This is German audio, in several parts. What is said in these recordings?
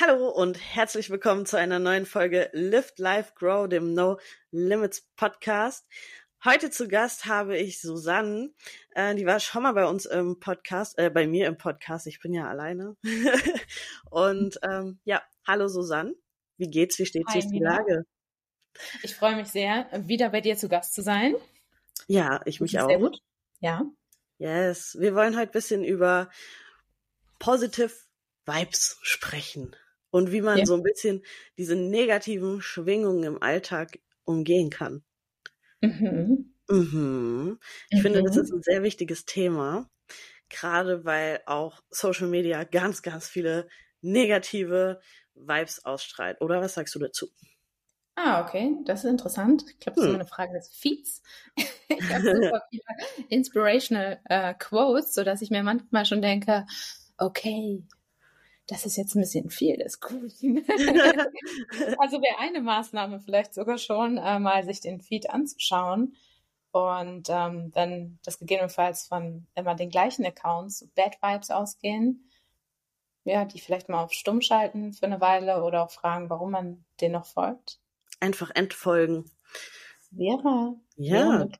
Hallo und herzlich willkommen zu einer neuen Folge Lift Life Grow, dem No Limits Podcast. Heute zu Gast habe ich Susanne. Äh, die war schon mal bei uns im Podcast, äh, bei mir im Podcast. Ich bin ja alleine. und ähm, ja, hallo Susanne. Wie geht's? Wie steht sich die Lage? Ich freue mich sehr, wieder bei dir zu Gast zu sein. Ja, ich mich auch. Sehr gut. Ja. Yes. Wir wollen heute ein bisschen über Positive Vibes sprechen und wie man ja. so ein bisschen diese negativen Schwingungen im Alltag umgehen kann. Mhm. Mhm. Ich mhm. finde, das ist mhm. ein sehr wichtiges Thema, gerade weil auch Social Media ganz, ganz viele negative Vibes ausstrahlt. Oder was sagst du dazu? Ah, okay, das ist interessant. Ich glaube, das hm. ist immer eine Frage des Feeds. ich habe super viele inspirational äh, Quotes, sodass ich mir manchmal schon denke, okay, das ist jetzt ein bisschen viel des Guten. also wäre eine Maßnahme vielleicht sogar schon, äh, mal sich den Feed anzuschauen und ähm, dann das gegebenenfalls von immer den gleichen Accounts Bad Vibes ausgehen. Ja, die vielleicht mal auf Stumm schalten für eine Weile oder auch fragen, warum man den noch folgt. Einfach entfolgen. Wäre. Ja. Wäre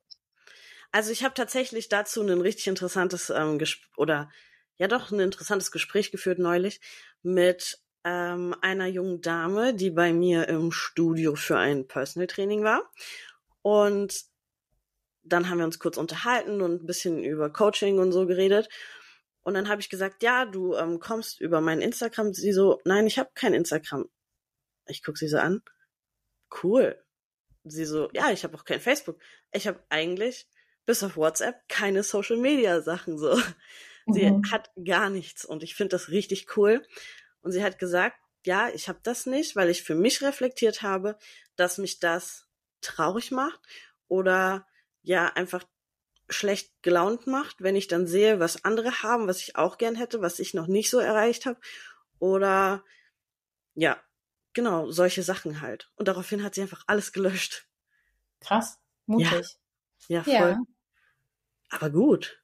also ich habe tatsächlich dazu ein richtig interessantes ähm, Gespräch oder ja doch ein interessantes Gespräch geführt neulich mit ähm, einer jungen Dame, die bei mir im Studio für ein Personal Training war. Und dann haben wir uns kurz unterhalten und ein bisschen über Coaching und so geredet. Und dann habe ich gesagt, ja, du ähm, kommst über mein Instagram. Sie so, nein, ich habe kein Instagram. Ich guck sie so an. Cool. Sie so, ja, ich habe auch kein Facebook. Ich habe eigentlich bis auf WhatsApp keine Social Media Sachen so. Sie mhm. hat gar nichts und ich finde das richtig cool. Und sie hat gesagt, ja, ich habe das nicht, weil ich für mich reflektiert habe, dass mich das traurig macht oder ja einfach schlecht gelaunt macht, wenn ich dann sehe, was andere haben, was ich auch gern hätte, was ich noch nicht so erreicht habe oder ja, genau, solche Sachen halt. Und daraufhin hat sie einfach alles gelöscht. Krass, mutig. Ja, ja voll. Ja. Aber gut.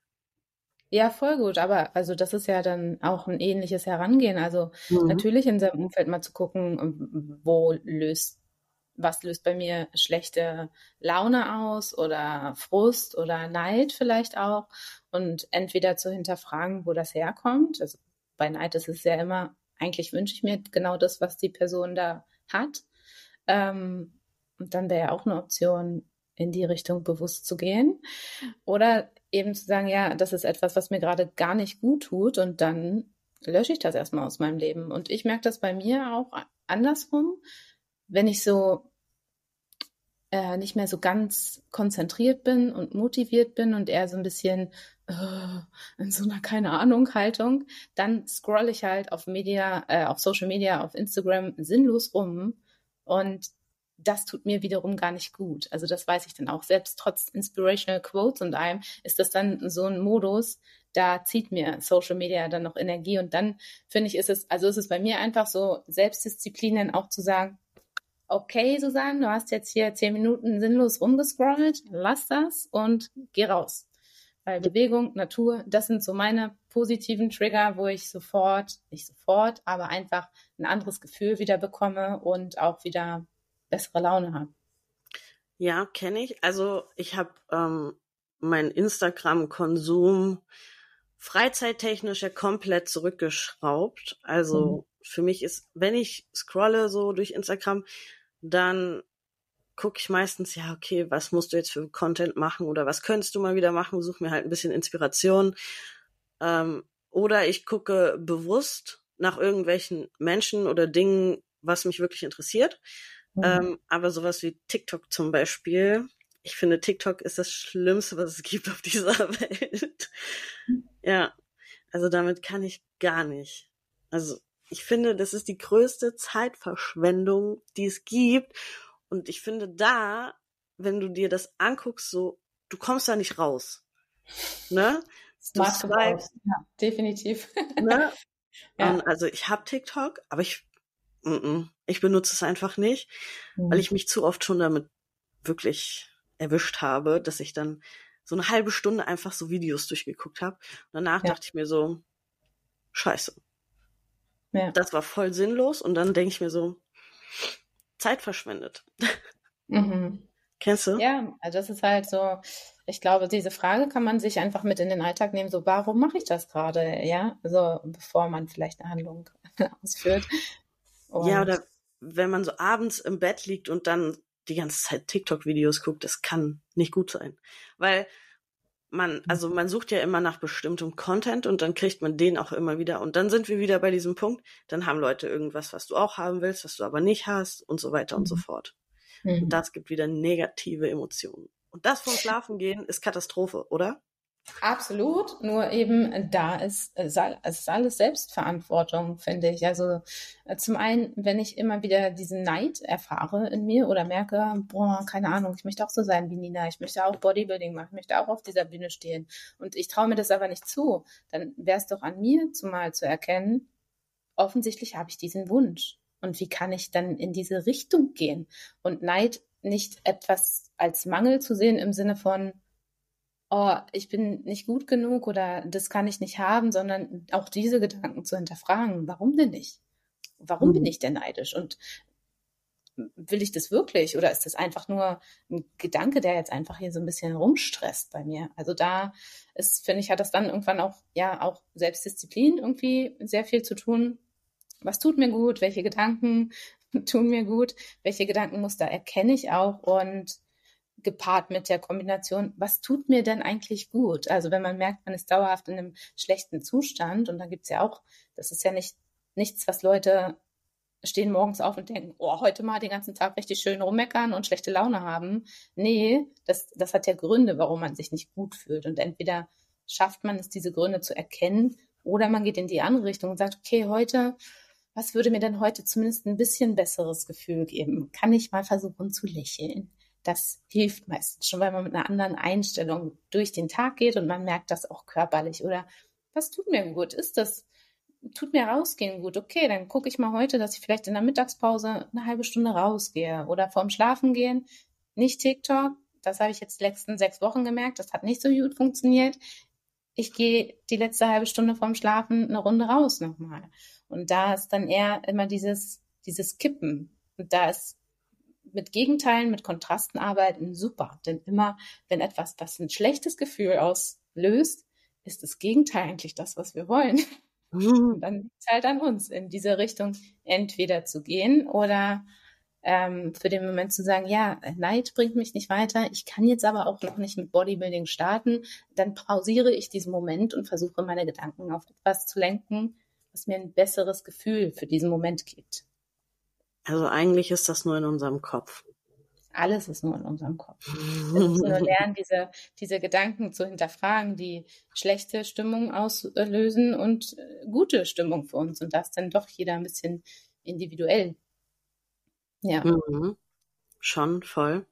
Ja, voll gut. Aber also das ist ja dann auch ein ähnliches Herangehen. Also mhm. natürlich in seinem Umfeld mal zu gucken, wo löst, was löst bei mir schlechte Laune aus oder Frust oder Neid vielleicht auch. Und entweder zu hinterfragen, wo das herkommt. Also bei Neid ist es ja immer, eigentlich wünsche ich mir genau das, was die Person da hat. Ähm, und dann wäre ja auch eine Option, in die Richtung bewusst zu gehen. Oder eben zu sagen, ja, das ist etwas, was mir gerade gar nicht gut tut und dann lösche ich das erstmal aus meinem Leben. Und ich merke das bei mir auch andersrum, wenn ich so äh, nicht mehr so ganz konzentriert bin und motiviert bin und eher so ein bisschen äh, in so einer keine Ahnung Haltung, dann scroll ich halt auf Media, äh, auf Social Media, auf Instagram sinnlos rum und das tut mir wiederum gar nicht gut. Also das weiß ich dann auch. Selbst trotz Inspirational Quotes und allem ist das dann so ein Modus, da zieht mir Social Media dann noch Energie und dann finde ich, ist es, also ist es bei mir einfach so Selbstdisziplinen auch zu sagen, okay, Susanne, du hast jetzt hier zehn Minuten sinnlos rumgescrollt, lass das und geh raus. Weil Bewegung, Natur, das sind so meine positiven Trigger, wo ich sofort, nicht sofort, aber einfach ein anderes Gefühl wieder bekomme und auch wieder bessere Laune habe. Ja, kenne ich. Also ich habe ähm, meinen Instagram-Konsum freizeittechnisch ja komplett zurückgeschraubt. Also mhm. für mich ist, wenn ich scrolle so durch Instagram, dann gucke ich meistens, ja, okay, was musst du jetzt für Content machen oder was könntest du mal wieder machen? Such mir halt ein bisschen Inspiration. Ähm, oder ich gucke bewusst nach irgendwelchen Menschen oder Dingen, was mich wirklich interessiert. Mhm. Ähm, aber sowas wie TikTok zum Beispiel, ich finde, TikTok ist das Schlimmste, was es gibt auf dieser Welt. ja, also damit kann ich gar nicht. Also ich finde, das ist die größte Zeitverschwendung, die es gibt. Und ich finde da, wenn du dir das anguckst, so, du kommst da nicht raus. Ne? Smart swipes, ja, definitiv. Ne? ja. Und also ich habe TikTok, aber ich ich benutze es einfach nicht, mhm. weil ich mich zu oft schon damit wirklich erwischt habe, dass ich dann so eine halbe Stunde einfach so Videos durchgeguckt habe. Und danach ja. dachte ich mir so, scheiße. Ja. Das war voll sinnlos. Und dann denke ich mir so, Zeit verschwendet. Mhm. Kennst du? Ja, also das ist halt so, ich glaube, diese Frage kann man sich einfach mit in den Alltag nehmen, so warum mache ich das gerade, ja? Also bevor man vielleicht eine Handlung ausführt. Und ja, oder wenn man so abends im Bett liegt und dann die ganze Zeit TikTok-Videos guckt, das kann nicht gut sein. Weil man, mhm. also man sucht ja immer nach bestimmtem Content und dann kriegt man den auch immer wieder. Und dann sind wir wieder bei diesem Punkt, dann haben Leute irgendwas, was du auch haben willst, was du aber nicht hast und so weiter und so mhm. fort. Mhm. Und das gibt wieder negative Emotionen. Und das vom Schlafen gehen ist Katastrophe, oder? Absolut, nur eben da ist, es ist alles Selbstverantwortung, finde ich. Also äh, zum einen, wenn ich immer wieder diesen Neid erfahre in mir oder merke, boah, keine Ahnung, ich möchte auch so sein wie Nina, ich möchte auch Bodybuilding machen, ich möchte auch auf dieser Bühne stehen und ich traue mir das aber nicht zu, dann wäre es doch an mir zumal zu erkennen, offensichtlich habe ich diesen Wunsch. Und wie kann ich dann in diese Richtung gehen? Und Neid nicht etwas als Mangel zu sehen im Sinne von, oh, ich bin nicht gut genug oder das kann ich nicht haben, sondern auch diese Gedanken zu hinterfragen. Warum denn nicht? Warum mhm. bin ich denn neidisch? Und will ich das wirklich oder ist das einfach nur ein Gedanke, der jetzt einfach hier so ein bisschen rumstresst bei mir? Also da ist, finde ich, hat das dann irgendwann auch, ja, auch Selbstdisziplin irgendwie sehr viel zu tun. Was tut mir gut? Welche Gedanken tun mir gut? Welche Gedankenmuster erkenne ich auch? Und gepaart mit der Kombination, was tut mir denn eigentlich gut? Also wenn man merkt, man ist dauerhaft in einem schlechten Zustand und dann gibt's ja auch, das ist ja nicht nichts, was Leute stehen morgens auf und denken, oh, heute mal den ganzen Tag richtig schön rummeckern und schlechte Laune haben. Nee, das, das hat ja Gründe, warum man sich nicht gut fühlt. Und entweder schafft man es, diese Gründe zu erkennen, oder man geht in die andere Richtung und sagt, okay, heute, was würde mir denn heute zumindest ein bisschen besseres Gefühl geben? Kann ich mal versuchen zu lächeln? Das hilft meistens schon, weil man mit einer anderen Einstellung durch den Tag geht und man merkt das auch körperlich. Oder was tut mir gut? Ist das, tut mir rausgehen gut? Okay, dann gucke ich mal heute, dass ich vielleicht in der Mittagspause eine halbe Stunde rausgehe oder vorm Schlafen gehen. Nicht TikTok. Das habe ich jetzt die letzten sechs Wochen gemerkt. Das hat nicht so gut funktioniert. Ich gehe die letzte halbe Stunde vorm Schlafen eine Runde raus nochmal. Und da ist dann eher immer dieses, dieses Kippen. Und da ist mit Gegenteilen, mit Kontrasten arbeiten, super. Denn immer, wenn etwas, das ein schlechtes Gefühl auslöst, ist das Gegenteil eigentlich das, was wir wollen. Mhm. Und dann liegt es halt an uns, in diese Richtung entweder zu gehen oder ähm, für den Moment zu sagen, ja, Neid bringt mich nicht weiter, ich kann jetzt aber auch noch nicht mit Bodybuilding starten, dann pausiere ich diesen Moment und versuche meine Gedanken auf etwas zu lenken, was mir ein besseres Gefühl für diesen Moment gibt. Also eigentlich ist das nur in unserem Kopf. Alles ist nur in unserem Kopf. Wir müssen nur lernen, diese, diese Gedanken zu hinterfragen, die schlechte Stimmung auslösen und äh, gute Stimmung für uns. Und das dann doch jeder ein bisschen individuell. Ja. Mhm. Schon voll.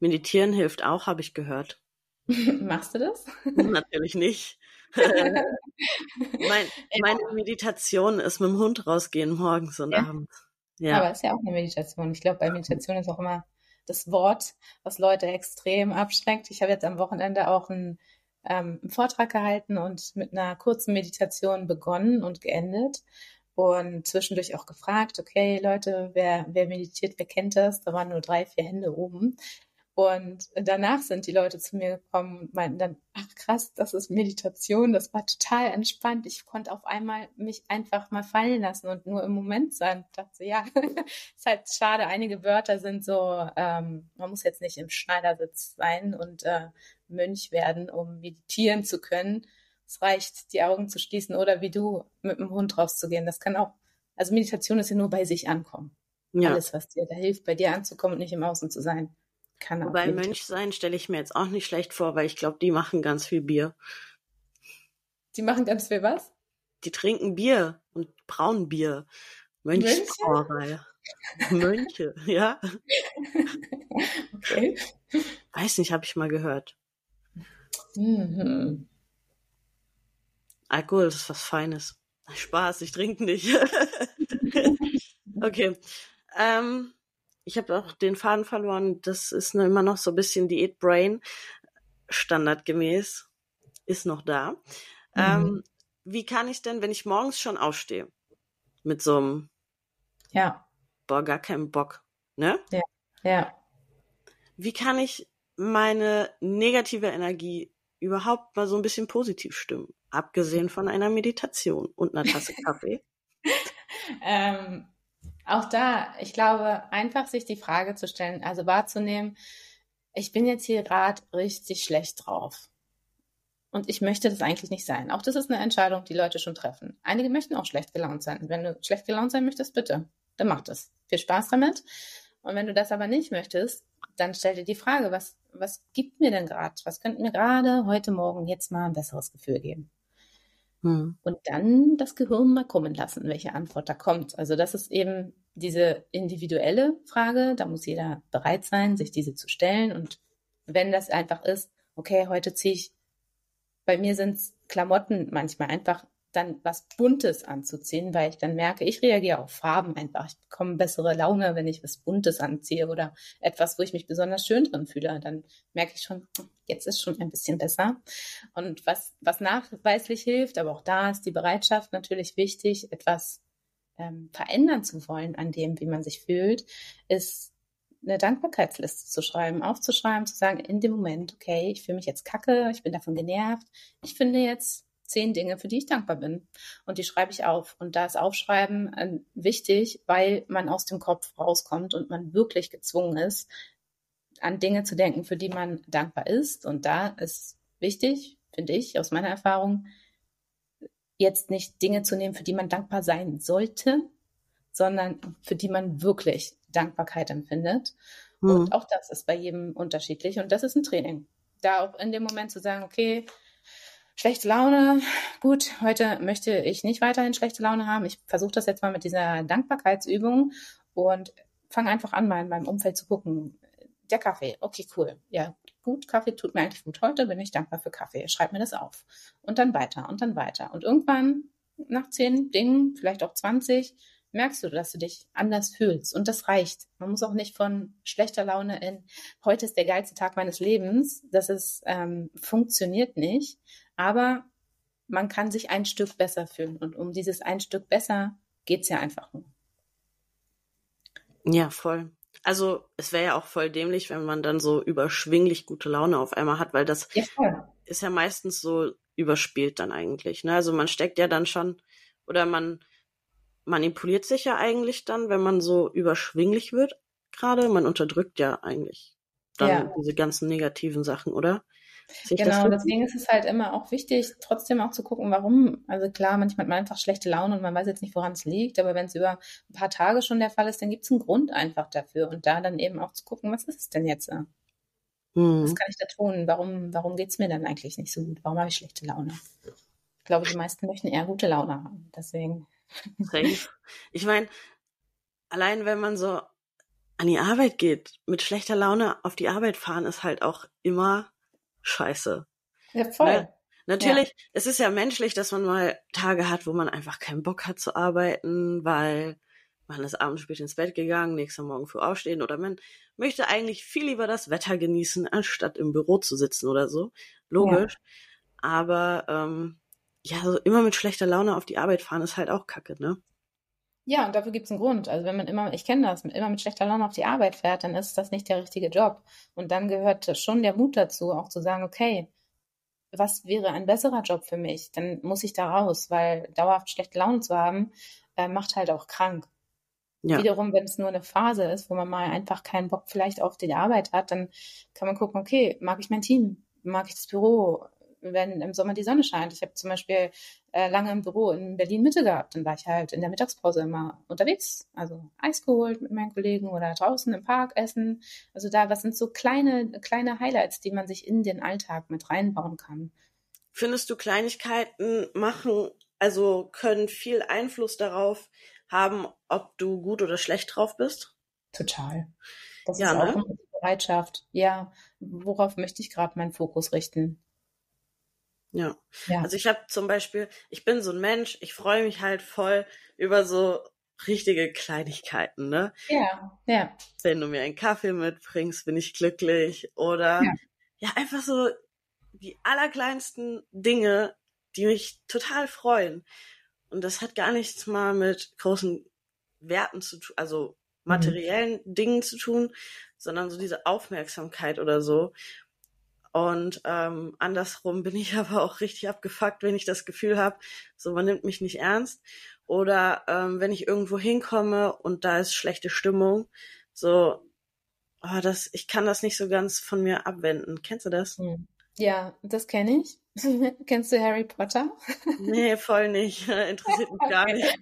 Meditieren hilft auch, habe ich gehört. Machst du das? Natürlich nicht. mein, meine Meditation ist mit dem Hund rausgehen morgens und ja. abends. Ja. Aber es ist ja auch eine Meditation. Ich glaube, bei Meditation ist auch immer das Wort, was Leute extrem abschränkt. Ich habe jetzt am Wochenende auch einen, ähm, einen Vortrag gehalten und mit einer kurzen Meditation begonnen und geendet und zwischendurch auch gefragt, okay, Leute, wer, wer meditiert, wer kennt das? Da waren nur drei, vier Hände oben. Und danach sind die Leute zu mir gekommen und meinten dann, ach krass, das ist Meditation, das war total entspannt. Ich konnte auf einmal mich einfach mal fallen lassen und nur im Moment sein. Ich dachte, ja, ist halt schade. Einige Wörter sind so, ähm, man muss jetzt nicht im Schneidersitz sein und äh, Mönch werden, um meditieren zu können. Es reicht, die Augen zu schließen oder wie du mit dem Hund rauszugehen. Das kann auch, also Meditation ist ja nur bei sich ankommen. Ja. Alles, was dir da hilft, bei dir anzukommen und nicht im Außen zu sein. Kann Wobei Mönch sein stelle ich mir jetzt auch nicht schlecht vor, weil ich glaube, die machen ganz viel Bier. Die machen ganz viel was? Die trinken Bier und brauen Bier. Mönchsbrauerei. Mönche, ja. Okay. Weiß nicht, habe ich mal gehört. Mhm. Alkohol ist was Feines. Spaß, ich trinke nicht. okay. Ähm, ich habe auch den Faden verloren. Das ist immer noch so ein bisschen Diät Brain. Standardgemäß ist noch da. Mhm. Ähm, wie kann ich denn, wenn ich morgens schon aufstehe, mit so einem, ja, boah, gar keinen Bock, ne? Ja, ja. Wie kann ich meine negative Energie überhaupt mal so ein bisschen positiv stimmen? Abgesehen von einer Meditation und einer Tasse Kaffee. ähm, auch da, ich glaube, einfach sich die Frage zu stellen, also wahrzunehmen, ich bin jetzt hier gerade richtig schlecht drauf. Und ich möchte das eigentlich nicht sein. Auch das ist eine Entscheidung, die Leute schon treffen. Einige möchten auch schlecht gelaunt sein. Wenn du schlecht gelaunt sein möchtest, bitte, dann mach das. Viel Spaß damit. Und wenn du das aber nicht möchtest, dann stell dir die Frage, was, was gibt mir denn gerade? Was könnte mir gerade heute Morgen jetzt mal ein besseres Gefühl geben? Hm. Und dann das Gehirn mal kommen lassen, welche Antwort da kommt. Also das ist eben diese individuelle Frage. Da muss jeder bereit sein, sich diese zu stellen. Und wenn das einfach ist, okay, heute ziehe ich, bei mir sind es Klamotten manchmal einfach dann was Buntes anzuziehen, weil ich dann merke, ich reagiere auf Farben einfach. Ich bekomme bessere Laune, wenn ich was Buntes anziehe oder etwas, wo ich mich besonders schön drin fühle. Dann merke ich schon, jetzt ist schon ein bisschen besser. Und was, was nachweislich hilft, aber auch da ist die Bereitschaft natürlich wichtig, etwas ähm, verändern zu wollen an dem, wie man sich fühlt, ist eine Dankbarkeitsliste zu schreiben, aufzuschreiben, zu sagen, in dem Moment, okay, ich fühle mich jetzt kacke, ich bin davon genervt, ich finde jetzt zehn Dinge, für die ich dankbar bin. Und die schreibe ich auf. Und da ist Aufschreiben äh, wichtig, weil man aus dem Kopf rauskommt und man wirklich gezwungen ist, an Dinge zu denken, für die man dankbar ist. Und da ist wichtig, finde ich, aus meiner Erfahrung, jetzt nicht Dinge zu nehmen, für die man dankbar sein sollte, sondern für die man wirklich Dankbarkeit empfindet. Mhm. Und auch das ist bei jedem unterschiedlich. Und das ist ein Training. Da auch in dem Moment zu sagen, okay, Schlechte Laune. Gut, heute möchte ich nicht weiterhin schlechte Laune haben. Ich versuche das jetzt mal mit dieser Dankbarkeitsübung und fange einfach an, mal in meinem Umfeld zu gucken. Der Kaffee, okay, cool. Ja, gut, Kaffee tut mir eigentlich gut. Heute bin ich dankbar für Kaffee. Schreib mir das auf. Und dann weiter und dann weiter. Und irgendwann, nach zehn Dingen, vielleicht auch 20, merkst du, dass du dich anders fühlst. Und das reicht. Man muss auch nicht von schlechter Laune in heute ist der geilste Tag meines Lebens. Das ist, ähm, funktioniert nicht. Aber man kann sich ein Stück besser fühlen. Und um dieses ein Stück besser geht's ja einfach nur. Ja, voll. Also es wäre ja auch voll dämlich, wenn man dann so überschwinglich gute Laune auf einmal hat, weil das ja, ist ja meistens so überspielt dann eigentlich. Ne? Also man steckt ja dann schon oder man manipuliert sich ja eigentlich dann, wenn man so überschwinglich wird gerade. Man unterdrückt ja eigentlich dann ja. diese ganzen negativen Sachen, oder? Genau, deswegen ist es halt immer auch wichtig, trotzdem auch zu gucken, warum. Also klar, manchmal hat man einfach schlechte Laune und man weiß jetzt nicht, woran es liegt, aber wenn es über ein paar Tage schon der Fall ist, dann gibt es einen Grund einfach dafür und da dann eben auch zu gucken, was ist es denn jetzt? Hm. Was kann ich da tun? Warum, warum geht es mir dann eigentlich nicht so gut? Warum habe ich schlechte Laune? Ich glaube, die meisten möchten eher gute Laune haben. Deswegen. Ich meine, allein wenn man so an die Arbeit geht, mit schlechter Laune auf die Arbeit fahren, ist halt auch immer scheiße. Ja, voll. Ne? Natürlich, ja. es ist ja menschlich, dass man mal Tage hat, wo man einfach keinen Bock hat zu arbeiten, weil man ist abends spät ins Bett gegangen, nächster Morgen früh aufstehen oder man möchte eigentlich viel lieber das Wetter genießen, anstatt im Büro zu sitzen oder so. Logisch. Ja. Aber ähm, ja, so immer mit schlechter Laune auf die Arbeit fahren ist halt auch kacke, ne? Ja, und dafür gibt es einen Grund. Also wenn man immer, ich kenne das, immer mit schlechter Laune auf die Arbeit fährt, dann ist das nicht der richtige Job. Und dann gehört schon der Mut dazu, auch zu sagen, okay, was wäre ein besserer Job für mich? Dann muss ich da raus, weil dauerhaft schlechte Laune zu haben, äh, macht halt auch krank. Ja. Wiederum, wenn es nur eine Phase ist, wo man mal einfach keinen Bock vielleicht auf die Arbeit hat, dann kann man gucken, okay, mag ich mein Team? Mag ich das Büro? Wenn im Sommer die Sonne scheint. Ich habe zum Beispiel äh, lange im Büro in Berlin Mitte gehabt. Dann war ich halt in der Mittagspause immer unterwegs. Also Eis geholt mit meinen Kollegen oder draußen im Park essen. Also da, was sind so kleine, kleine Highlights, die man sich in den Alltag mit reinbauen kann. Findest du Kleinigkeiten machen, also können viel Einfluss darauf haben, ob du gut oder schlecht drauf bist? Total. Das ja, ist auch ne? eine Bereitschaft. Ja, worauf möchte ich gerade meinen Fokus richten? Ja. ja. Also ich habe zum Beispiel, ich bin so ein Mensch, ich freue mich halt voll über so richtige Kleinigkeiten, ne? Ja, ja. Wenn du mir einen Kaffee mitbringst, bin ich glücklich. Oder ja, ja einfach so die allerkleinsten Dinge, die mich total freuen. Und das hat gar nichts mal mit großen Werten zu tun, also mhm. materiellen mhm. Dingen zu tun, sondern so diese Aufmerksamkeit oder so. Und ähm, andersrum bin ich aber auch richtig abgefuckt, wenn ich das Gefühl habe, so man nimmt mich nicht ernst. Oder ähm, wenn ich irgendwo hinkomme und da ist schlechte Stimmung, so, oh, das, ich kann das nicht so ganz von mir abwenden. Kennst du das? Hm. Ja, das kenne ich. Kennst du Harry Potter? nee, voll nicht. Interessiert mich gar nicht.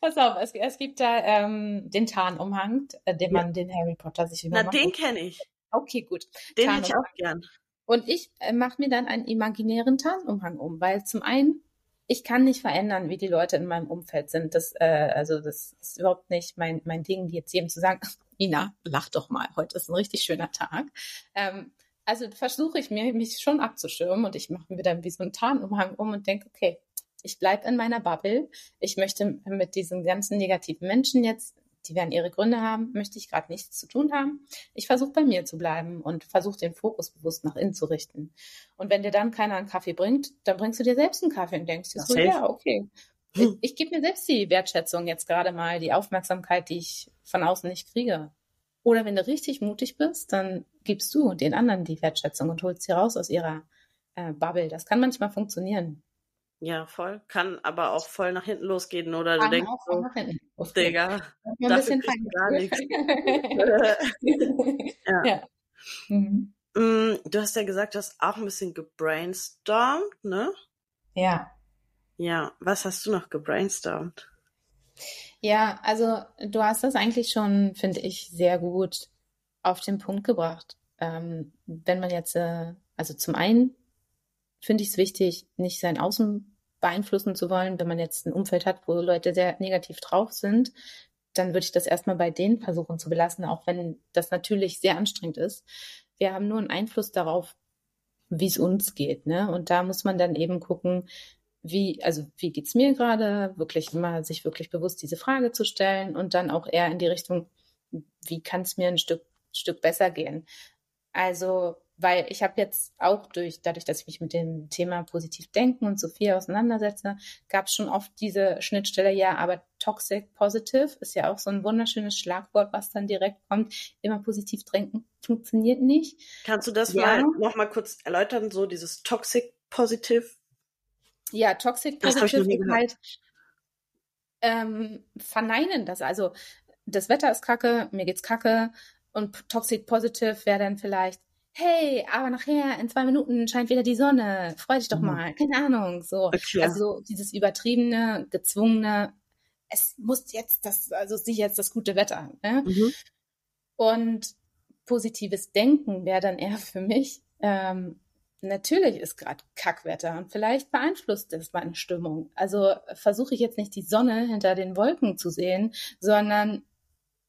Pass auf, es, es gibt da ähm, den Tarnumhang, äh, den man den Harry Potter sich immer Na, den kenne ich. Okay, gut. Den hätte ich auch gern. Und ich äh, mache mir dann einen imaginären Tarnumhang um, weil zum einen, ich kann nicht verändern, wie die Leute in meinem Umfeld sind. Das, äh, also das ist überhaupt nicht mein, mein Ding, jetzt jedem zu sagen, Ina, lach doch mal, heute ist ein richtig schöner Tag. Ähm, also versuche ich mir, mich schon abzuschirmen und ich mache mir dann wie so einen Tarnumhang um und denke, okay, ich bleibe in meiner Bubble. Ich möchte mit diesen ganzen negativen Menschen jetzt die werden ihre Gründe haben, möchte ich gerade nichts zu tun haben. Ich versuche bei mir zu bleiben und versuche den Fokus bewusst nach innen zu richten. Und wenn dir dann keiner einen Kaffee bringt, dann bringst du dir selbst einen Kaffee und denkst so, ja, okay. Ich, ich gebe mir selbst die Wertschätzung jetzt gerade mal, die Aufmerksamkeit, die ich von außen nicht kriege. Oder wenn du richtig mutig bist, dann gibst du den anderen die Wertschätzung und holst sie raus aus ihrer äh, Bubble. Das kann manchmal funktionieren. Ja, voll. Kann aber auch voll nach hinten losgehen, oder Kann du denkst auch so, nach hinten losgehen. Digga, ein dafür gar nichts. ja. ja. Mhm. Mm, du hast ja gesagt, du hast auch ein bisschen gebrainstormt, ne? Ja. Ja, was hast du noch gebrainstormt? Ja, also du hast das eigentlich schon, finde ich, sehr gut auf den Punkt gebracht. Ähm, wenn man jetzt, äh, also zum einen finde ich es wichtig, nicht sein Außen beeinflussen zu wollen. Wenn man jetzt ein Umfeld hat, wo Leute sehr negativ drauf sind, dann würde ich das erstmal bei denen versuchen zu belassen, auch wenn das natürlich sehr anstrengend ist. Wir haben nur einen Einfluss darauf, wie es uns geht. Ne? Und da muss man dann eben gucken, wie, also wie geht's mir gerade, wirklich immer sich wirklich bewusst diese Frage zu stellen und dann auch eher in die Richtung, wie kann es mir ein Stück, Stück besser gehen. Also weil ich habe jetzt auch durch, dadurch, dass ich mich mit dem Thema positiv denken und so viel auseinandersetze, gab es schon oft diese Schnittstelle, ja, aber toxic positive ist ja auch so ein wunderschönes Schlagwort, was dann direkt kommt. Immer positiv denken funktioniert nicht. Kannst du das ja. mal noch mal kurz erläutern, so dieses toxic positive? Ja, toxic positive ist halt ähm, verneinen das. Also das Wetter ist kacke, mir geht's kacke und toxic positive wäre dann vielleicht hey, aber nachher in zwei Minuten scheint wieder die Sonne, freu dich doch mhm. mal, keine Ahnung, so. Okay. Also dieses übertriebene, gezwungene, es muss jetzt das, also sieh jetzt das gute Wetter. Ne? Mhm. Und positives Denken wäre dann eher für mich, ähm, natürlich ist gerade Kackwetter und vielleicht beeinflusst es meine Stimmung. Also versuche ich jetzt nicht die Sonne hinter den Wolken zu sehen, sondern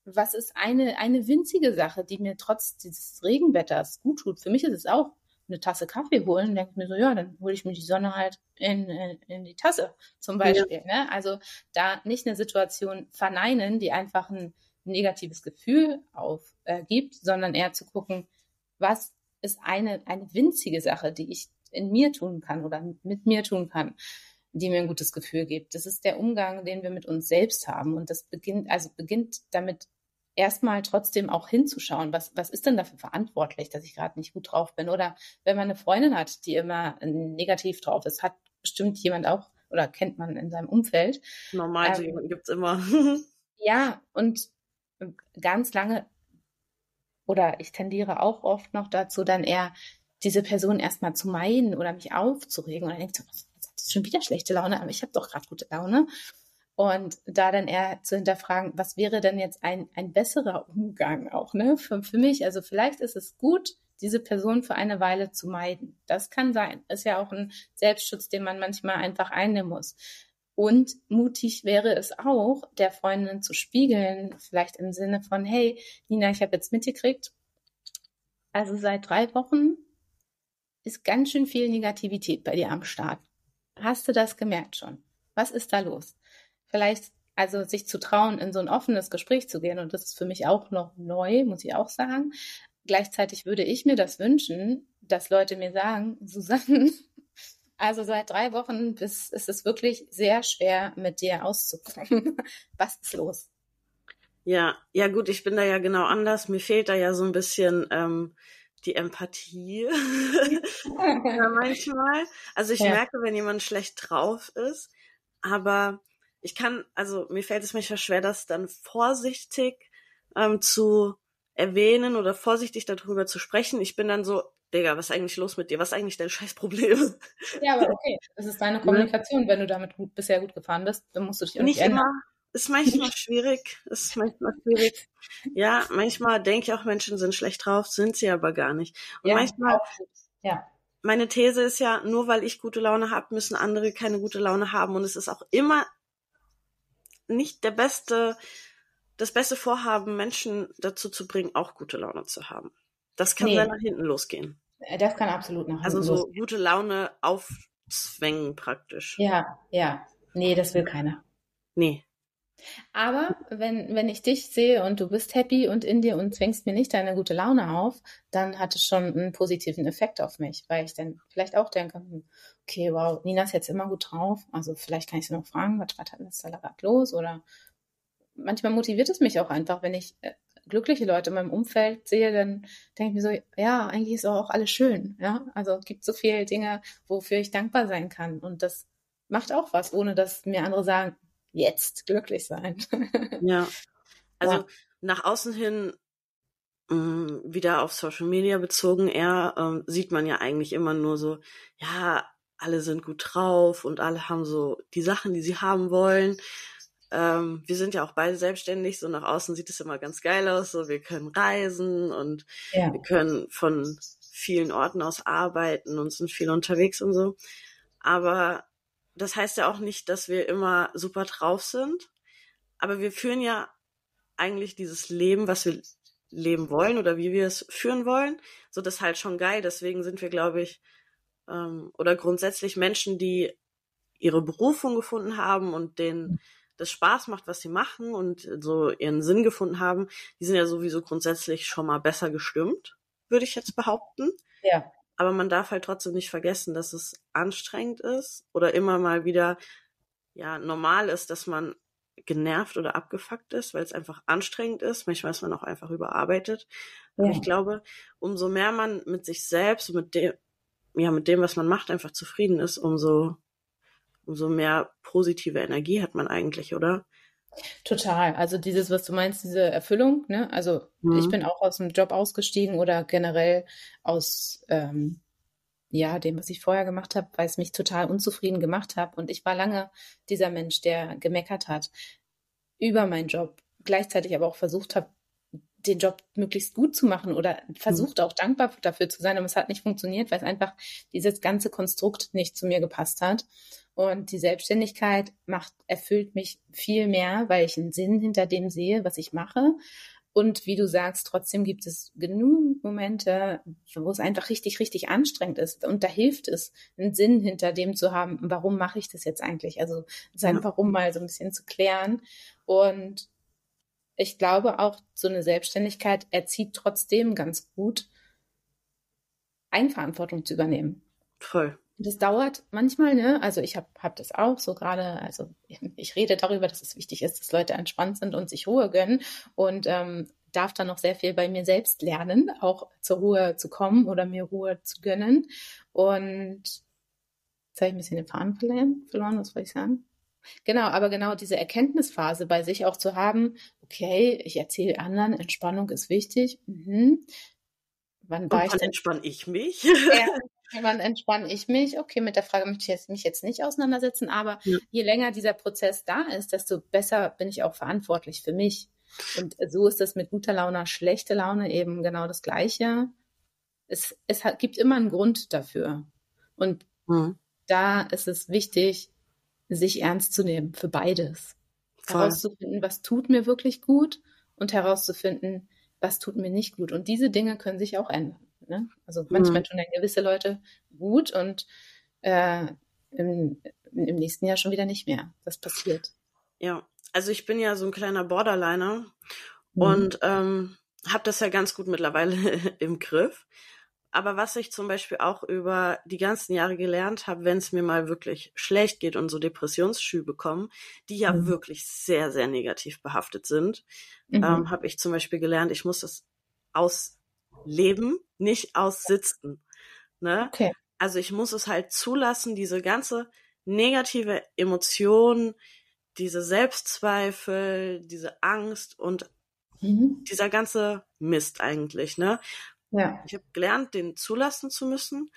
was ist eine, eine winzige Sache, die mir trotz dieses Regenwetters gut tut. Für mich ist es auch eine Tasse Kaffee holen, denke ich mir so, ja, dann hole ich mir die Sonne halt in, in, in die Tasse zum Beispiel. Ja. Ne? Also da nicht eine Situation verneinen, die einfach ein negatives Gefühl aufgibt, äh, sondern eher zu gucken, was ist eine, eine winzige Sache, die ich in mir tun kann oder mit mir tun kann, die mir ein gutes Gefühl gibt. Das ist der Umgang, den wir mit uns selbst haben. Und das beginnt, also beginnt damit erstmal trotzdem auch hinzuschauen, was, was ist denn dafür verantwortlich, dass ich gerade nicht gut drauf bin? Oder wenn man eine Freundin hat, die immer negativ drauf ist, hat bestimmt jemand auch oder kennt man in seinem Umfeld. Normal, ähm, so jemanden gibt's immer. ja, und ganz lange, oder ich tendiere auch oft noch dazu, dann eher diese Person erstmal zu meiden oder mich aufzuregen. Und dann denkt so, was, hat die schon wieder schlechte Laune, aber ich habe doch gerade gute Laune. Und da dann eher zu hinterfragen, was wäre denn jetzt ein, ein besserer Umgang auch, ne? Für, für mich. Also vielleicht ist es gut, diese Person für eine Weile zu meiden. Das kann sein. Ist ja auch ein Selbstschutz, den man manchmal einfach einnehmen muss. Und mutig wäre es auch, der Freundin zu spiegeln, vielleicht im Sinne von, hey, Nina, ich habe jetzt mitgekriegt, also seit drei Wochen ist ganz schön viel Negativität bei dir am Start. Hast du das gemerkt schon? Was ist da los? Vielleicht Also sich zu trauen, in so ein offenes Gespräch zu gehen. Und das ist für mich auch noch neu, muss ich auch sagen. Gleichzeitig würde ich mir das wünschen, dass Leute mir sagen, Susanne, also seit drei Wochen bis, ist es wirklich sehr schwer, mit dir auszukommen. Was ist los? Ja, ja gut, ich bin da ja genau anders. Mir fehlt da ja so ein bisschen ähm, die Empathie ja, manchmal. Also ich ja. merke, wenn jemand schlecht drauf ist, aber ich kann, also mir fällt es manchmal schwer, das dann vorsichtig ähm, zu erwähnen oder vorsichtig darüber zu sprechen. Ich bin dann so, Digga, was ist eigentlich los mit dir? Was ist eigentlich dein Scheißproblem? Ja, aber okay, das ist deine Kommunikation. Wenn du damit gut, bisher gut gefahren bist, dann musst du dich auch nicht, nicht ändern. Immer, ist manchmal schwierig, ist manchmal schwierig. Ja, manchmal denke ich auch, Menschen sind schlecht drauf, sind sie aber gar nicht. Und ja, manchmal, ja. meine These ist ja, nur weil ich gute Laune habe, müssen andere keine gute Laune haben. Und es ist auch immer nicht der beste, das beste Vorhaben, Menschen dazu zu bringen, auch gute Laune zu haben. Das kann nee. dann nach hinten losgehen. Äh, das kann absolut nach hinten Also so losgehen. gute Laune aufzwängen praktisch. Ja, ja. Nee, das will keiner. Nee. Aber wenn, wenn ich dich sehe und du bist happy und in dir und zwängst mir nicht deine gute Laune auf, dann hat es schon einen positiven Effekt auf mich, weil ich dann vielleicht auch denke, hm, okay, wow, Nina ist jetzt immer gut drauf. Also vielleicht kann ich sie noch fragen, was, was hat denn da gerade los? Oder manchmal motiviert es mich auch einfach, wenn ich äh, glückliche Leute in meinem Umfeld sehe, dann denke ich mir so, ja, eigentlich ist auch alles schön. Ja, also es gibt so viele Dinge, wofür ich dankbar sein kann. Und das macht auch was, ohne dass mir andere sagen, jetzt glücklich sein. ja. Also ja. nach außen hin ähm, wieder auf Social Media bezogen, eher ähm, sieht man ja eigentlich immer nur so, ja, alle sind gut drauf und alle haben so die Sachen, die sie haben wollen. Ähm, wir sind ja auch beide selbstständig, so nach außen sieht es immer ganz geil aus, so wir können reisen und ja. wir können von vielen Orten aus arbeiten und sind viel unterwegs und so. Aber das heißt ja auch nicht, dass wir immer super drauf sind, aber wir führen ja eigentlich dieses Leben, was wir leben wollen oder wie wir es führen wollen. So das ist halt schon geil. Deswegen sind wir, glaube ich, ähm, oder grundsätzlich Menschen, die ihre Berufung gefunden haben und denen das Spaß macht, was sie machen und so ihren Sinn gefunden haben, die sind ja sowieso grundsätzlich schon mal besser gestimmt, würde ich jetzt behaupten. Ja. Aber man darf halt trotzdem nicht vergessen, dass es anstrengend ist oder immer mal wieder ja normal ist, dass man genervt oder abgefuckt ist, weil es einfach anstrengend ist. Manchmal ist man auch einfach überarbeitet. Ja. Aber ich glaube, umso mehr man mit sich selbst, mit dem, ja, mit dem, was man macht, einfach zufrieden ist, umso, umso mehr positive Energie hat man eigentlich, oder? Total. Also dieses, was du meinst, diese Erfüllung, ne? Also mhm. ich bin auch aus dem Job ausgestiegen oder generell aus ähm, ja, dem, was ich vorher gemacht habe, weil es mich total unzufrieden gemacht hat. Und ich war lange dieser Mensch, der gemeckert hat über meinen Job, gleichzeitig aber auch versucht habe, den Job möglichst gut zu machen oder versucht auch dankbar dafür zu sein, aber es hat nicht funktioniert, weil es einfach dieses ganze Konstrukt nicht zu mir gepasst hat. Und die Selbstständigkeit macht, erfüllt mich viel mehr, weil ich einen Sinn hinter dem sehe, was ich mache. Und wie du sagst, trotzdem gibt es genug Momente, wo es einfach richtig, richtig anstrengend ist. Und da hilft es, einen Sinn hinter dem zu haben, warum mache ich das jetzt eigentlich? Also sein Warum mal so ein bisschen zu klären. Und ich glaube auch, so eine Selbstständigkeit erzieht trotzdem ganz gut, Eigenverantwortung zu übernehmen. Voll. Das dauert manchmal, ne? Also ich habe hab das auch so gerade, also ich rede darüber, dass es wichtig ist, dass Leute entspannt sind und sich Ruhe gönnen und ähm, darf dann noch sehr viel bei mir selbst lernen, auch zur Ruhe zu kommen oder mir Ruhe zu gönnen. Und jetzt habe ich ein bisschen den Faden verloren, verloren was wollte ich sagen? Genau, aber genau diese Erkenntnisphase bei sich auch zu haben, okay, ich erzähle anderen, Entspannung ist wichtig. Mhm. Wann war ich denn? entspanne ich mich? Ja, wann entspanne ich mich? Okay, mit der Frage möchte ich jetzt, mich jetzt nicht auseinandersetzen, aber ja. je länger dieser Prozess da ist, desto besser bin ich auch verantwortlich für mich. Und so ist das mit guter Laune, schlechter Laune eben genau das Gleiche. Es, es gibt immer einen Grund dafür. Und mhm. da ist es wichtig, sich ernst zu nehmen für beides. Voll. Herauszufinden, was tut mir wirklich gut und herauszufinden, was tut mir nicht gut. Und diese Dinge können sich auch ändern. Ne? Also manchmal mhm. tun ja gewisse Leute gut und äh, im, im nächsten Jahr schon wieder nicht mehr. Das passiert. Ja, also ich bin ja so ein kleiner Borderliner mhm. und ähm, habe das ja ganz gut mittlerweile im Griff. Aber was ich zum Beispiel auch über die ganzen Jahre gelernt habe, wenn es mir mal wirklich schlecht geht und so Depressionsschübe kommen, die ja mhm. wirklich sehr, sehr negativ behaftet sind, mhm. ähm, habe ich zum Beispiel gelernt, ich muss das ausleben, nicht aussitzen. Ne? Okay. Also ich muss es halt zulassen, diese ganze negative Emotion, diese Selbstzweifel, diese Angst und mhm. dieser ganze Mist eigentlich, ne? Ja. Ich habe gelernt, den zulassen zu müssen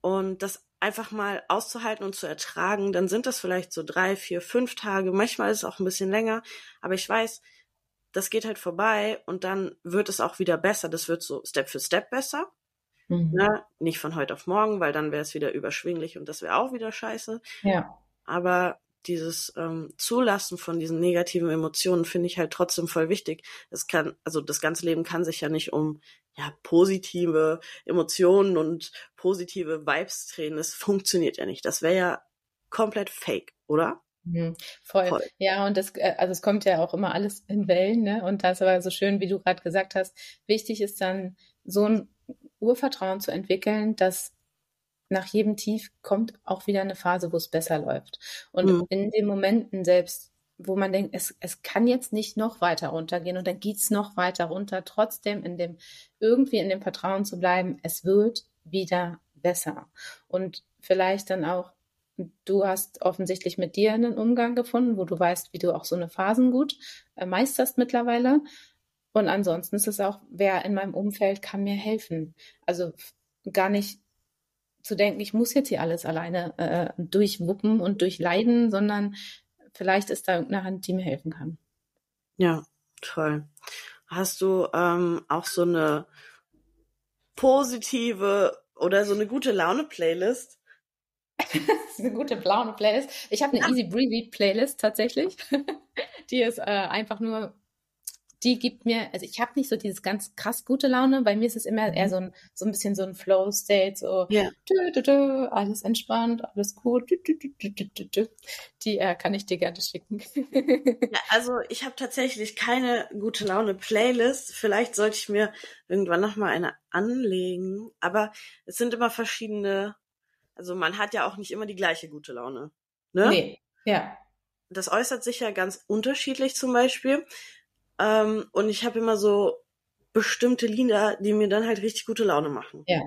und das einfach mal auszuhalten und zu ertragen. Dann sind das vielleicht so drei, vier, fünf Tage. Manchmal ist es auch ein bisschen länger, aber ich weiß, das geht halt vorbei und dann wird es auch wieder besser. Das wird so Step für Step besser. Mhm. Ne? Nicht von heute auf morgen, weil dann wäre es wieder überschwinglich und das wäre auch wieder scheiße. Ja. Aber dieses ähm, Zulassen von diesen negativen Emotionen finde ich halt trotzdem voll wichtig. Es kann, also das ganze Leben kann sich ja nicht um ja positive Emotionen und positive Vibes drehen. Das funktioniert ja nicht. Das wäre ja komplett fake, oder? Mhm, voll. voll. Ja, und das, äh, also es kommt ja auch immer alles in Wellen, ne? Und das aber so schön, wie du gerade gesagt hast, wichtig ist dann so ein Urvertrauen zu entwickeln, dass nach jedem Tief kommt auch wieder eine Phase, wo es besser läuft. Und mhm. in den Momenten selbst, wo man denkt, es, es kann jetzt nicht noch weiter runtergehen und dann geht's noch weiter runter, trotzdem in dem, irgendwie in dem Vertrauen zu bleiben, es wird wieder besser. Und vielleicht dann auch, du hast offensichtlich mit dir einen Umgang gefunden, wo du weißt, wie du auch so eine Phasen gut äh, meisterst mittlerweile. Und ansonsten ist es auch, wer in meinem Umfeld kann mir helfen. Also gar nicht zu denken, ich muss jetzt hier alles alleine äh, durchwuppen und durchleiden, sondern vielleicht ist da irgendeine Hand, die mir helfen kann. Ja, toll. Hast du ähm, auch so eine positive oder so eine gute Laune-Playlist? das ist eine gute Laune-Playlist. Ich habe eine Easy Breezy Playlist tatsächlich. die ist äh, einfach nur die gibt mir, also ich habe nicht so dieses ganz krass gute Laune, bei mir ist es immer eher mhm. so ein, so ein bisschen so ein Flow-State, so ja. dü, dü, dü, alles entspannt, alles gut. Die äh, kann ich dir gerne schicken. ja, also ich habe tatsächlich keine gute Laune-Playlist. Vielleicht sollte ich mir irgendwann nochmal eine anlegen, aber es sind immer verschiedene, also man hat ja auch nicht immer die gleiche gute Laune. Ne? Nee, ja. Das äußert sich ja ganz unterschiedlich zum Beispiel. Ähm, und ich habe immer so bestimmte Lieder, die mir dann halt richtig gute Laune machen. Ja.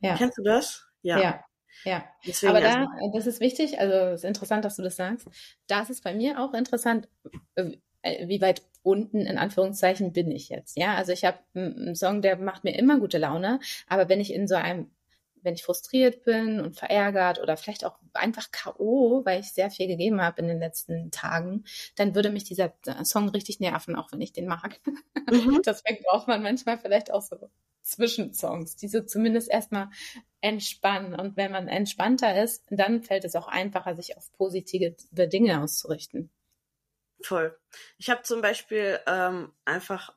ja. Kennst du das? Ja. Ja. Ja, Deswegen aber da, das ist wichtig, also es ist interessant, dass du das sagst. Da ist es bei mir auch interessant, äh, wie weit unten in Anführungszeichen bin ich jetzt. Ja, also ich habe einen Song, der macht mir immer gute Laune, aber wenn ich in so einem wenn ich frustriert bin und verärgert oder vielleicht auch einfach K.O., weil ich sehr viel gegeben habe in den letzten Tagen, dann würde mich dieser Song richtig nerven, auch wenn ich den mag. Mhm. Deswegen braucht man manchmal vielleicht auch so Zwischensongs, die so zumindest erstmal entspannen. Und wenn man entspannter ist, dann fällt es auch einfacher, sich auf positive Dinge auszurichten. Voll. Ich habe zum Beispiel ähm, einfach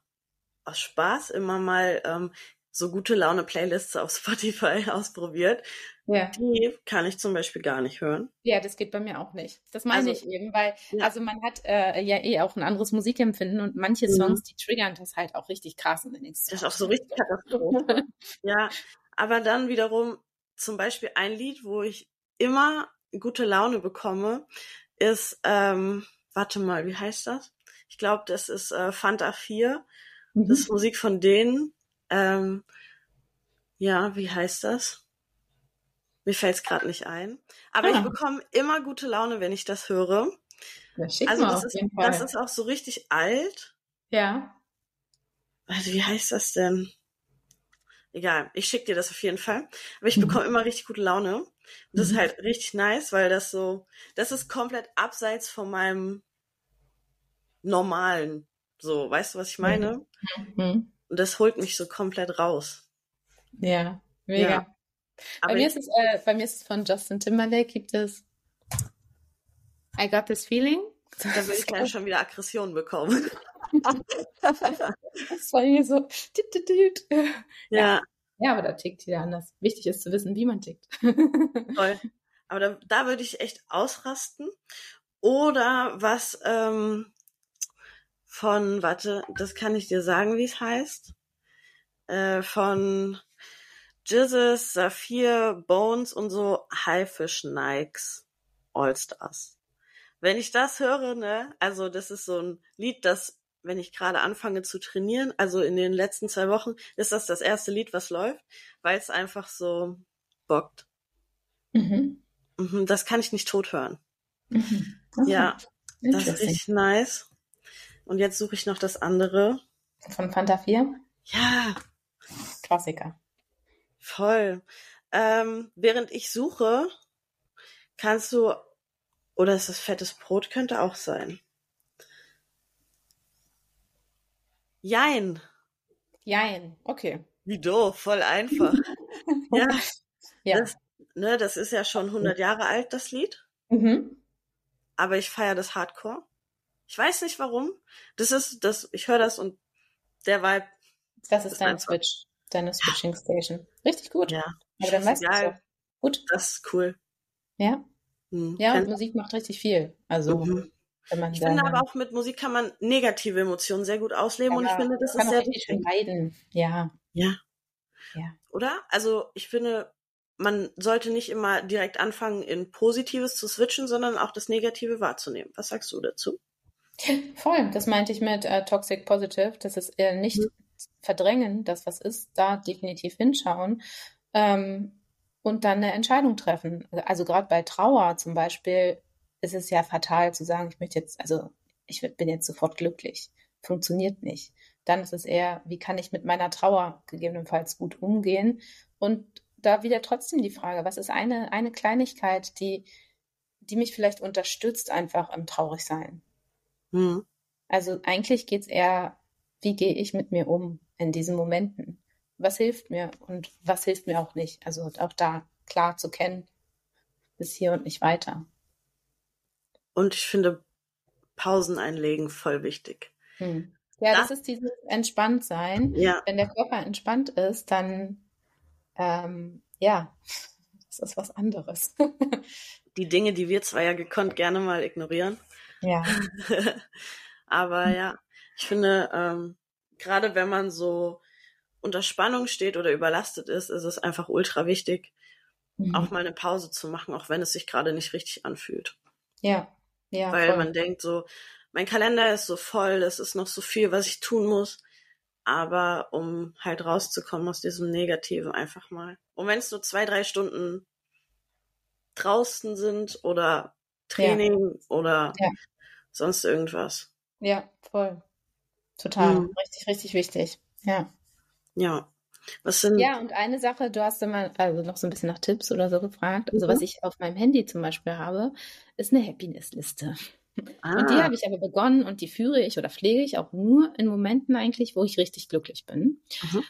aus Spaß immer mal ähm, so gute Laune Playlists auf Spotify ausprobiert. Ja. Die kann ich zum Beispiel gar nicht hören. Ja, das geht bei mir auch nicht. Das meine also, ich eben, weil, ja. also man hat äh, ja eh auch ein anderes Musikempfinden und manche mhm. Songs, die triggern das halt auch richtig krass in den nächsten Das ist auch so richtig Katastrophe. ja, aber dann wiederum zum Beispiel ein Lied, wo ich immer gute Laune bekomme, ist, ähm, warte mal, wie heißt das? Ich glaube, das ist äh, Fanta 4. Mhm. Das ist Musik von denen. Ähm, ja, wie heißt das? Mir fällt es gerade nicht ein. Aber ah. ich bekomme immer gute Laune, wenn ich das höre. Ja, also das ist, das ist auch so richtig alt. Ja. Also wie heißt das denn? Egal, ich schicke dir das auf jeden Fall. Aber ich mhm. bekomme immer richtig gute Laune. Und das mhm. ist halt richtig nice, weil das so, das ist komplett abseits von meinem normalen. So, weißt du, was ich meine? Mhm. Und das holt mich so komplett raus. Ja, mega. Ja. bei, mir ist es, äh, bei mir ist es von Justin Timberlake, gibt es I Got This Feeling. Da würde ich gleich schon wieder Aggression bekommen. das war hier so. Ja. ja. aber da tickt jeder anders. Wichtig ist zu wissen, wie man tickt. Toll. Aber da, da würde ich echt ausrasten. Oder was ähm, von, warte, das kann ich dir sagen, wie es heißt. Äh, von Jizzes, Saphir, Bones und so Haifisch Nikes All-Stars. Wenn ich das höre, ne, also das ist so ein Lied, das, wenn ich gerade anfange zu trainieren, also in den letzten zwei Wochen, ist das das erste Lied, was läuft, weil es einfach so bockt. Mhm. Mhm, das kann ich nicht tot hören. Mhm. Okay. Ja, das ist richtig nice. Und jetzt suche ich noch das andere. Von Fanta 4? Ja. Klassiker. Voll. Ähm, während ich suche, kannst du, oder ist das fettes Brot, könnte auch sein. Jein. Jein, okay. Wie doof, voll einfach. ja. ja. Das, ne, das ist ja schon 100 Jahre alt, das Lied. Mhm. Aber ich feiere das Hardcore. Ich weiß nicht warum. Das ist, das, ich höre das und der Vibe. Das ist, ist dein. Switch, deine Switching Station. Richtig gut. Ja. Aber dann weißt du. Gut. Das ist cool. Ja. Mhm. Ja, und Musik macht richtig viel. Also, mhm. wenn man Ich finde aber auch mit Musik kann man negative Emotionen sehr gut ausleben ja, und ich finde, das ist sehr wichtig. Leiden. Ja. Ja. Ja. Oder? Also, ich finde, man sollte nicht immer direkt anfangen, in Positives zu switchen, sondern auch das Negative wahrzunehmen. Was sagst du dazu? Voll, das meinte ich mit äh, Toxic Positive. Das ist äh, nicht mhm. verdrängen, das was ist, da definitiv hinschauen ähm, und dann eine Entscheidung treffen. Also gerade bei Trauer zum Beispiel ist es ja fatal zu sagen, ich möchte jetzt, also ich bin jetzt sofort glücklich. Funktioniert nicht. Dann ist es eher, wie kann ich mit meiner Trauer gegebenenfalls gut umgehen? Und da wieder trotzdem die Frage, was ist eine, eine Kleinigkeit, die, die mich vielleicht unterstützt einfach im Traurigsein? Mhm. Also eigentlich geht es eher, wie gehe ich mit mir um in diesen Momenten? Was hilft mir und was hilft mir auch nicht? Also auch da klar zu kennen, bis hier und nicht weiter. Und ich finde Pausen einlegen voll wichtig. Hm. Ja, das, das, ist dieses Entspanntsein. Ja. Wenn der Körper entspannt ist, dann ähm, ja, das ist was anderes. die Dinge, die wir zwar ja gekonnt gerne mal ignorieren, ja. Aber ja, ich finde, ähm, gerade wenn man so unter Spannung steht oder überlastet ist, ist es einfach ultra wichtig, mhm. auch mal eine Pause zu machen, auch wenn es sich gerade nicht richtig anfühlt. Ja, ja. Weil voll. man denkt so, mein Kalender ist so voll, es ist noch so viel, was ich tun muss. Aber um halt rauszukommen aus diesem Negativen einfach mal. Und wenn es nur zwei, drei Stunden draußen sind oder Training ja. oder ja sonst irgendwas. Ja, voll. Total. Mhm. Richtig, richtig wichtig. Ja. Ja. Was sind. Ja, und eine Sache, du hast immer also noch so ein bisschen nach Tipps oder so gefragt. Also, mhm. was ich auf meinem Handy zum Beispiel habe, ist eine Happiness-Liste. Ah. Und die habe ich aber begonnen und die führe ich oder pflege ich auch nur in Momenten eigentlich, wo ich richtig glücklich bin. Mhm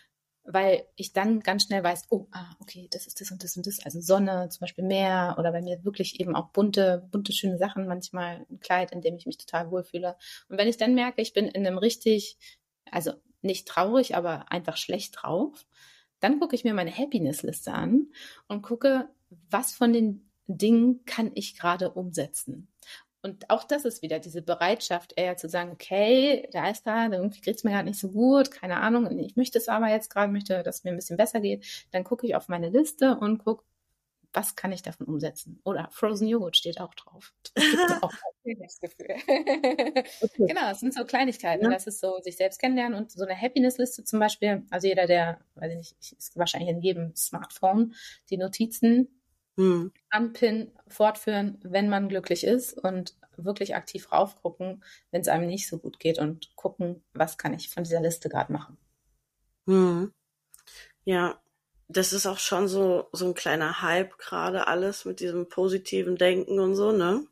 weil ich dann ganz schnell weiß, oh, ah, okay, das ist das und das und das. Also Sonne, zum Beispiel Meer oder bei mir wirklich eben auch bunte, bunte, schöne Sachen, manchmal ein Kleid, in dem ich mich total wohlfühle. Und wenn ich dann merke, ich bin in einem richtig, also nicht traurig, aber einfach schlecht drauf, dann gucke ich mir meine Happiness-Liste an und gucke, was von den Dingen kann ich gerade umsetzen. Und auch das ist wieder diese Bereitschaft, eher zu sagen, okay, da ist da, irgendwie geht es mir gerade nicht so gut, keine Ahnung, ich möchte es aber jetzt gerade, möchte, dass es mir ein bisschen besser geht. Dann gucke ich auf meine Liste und gucke, was kann ich davon umsetzen? Oder Frozen Joghurt steht auch drauf. Das gibt auch das Gefühl. okay. Genau, es sind so Kleinigkeiten. Ja. Das ist so sich selbst kennenlernen und so eine Happiness-Liste zum Beispiel. Also jeder, der, weiß ich nicht, ist wahrscheinlich in jedem Smartphone die Notizen hm. anpinnen, fortführen, wenn man glücklich ist und wirklich aktiv raufgucken, wenn es einem nicht so gut geht und gucken, was kann ich von dieser Liste gerade machen. Hm. Ja, das ist auch schon so, so ein kleiner Hype gerade alles mit diesem positiven Denken und so, ne?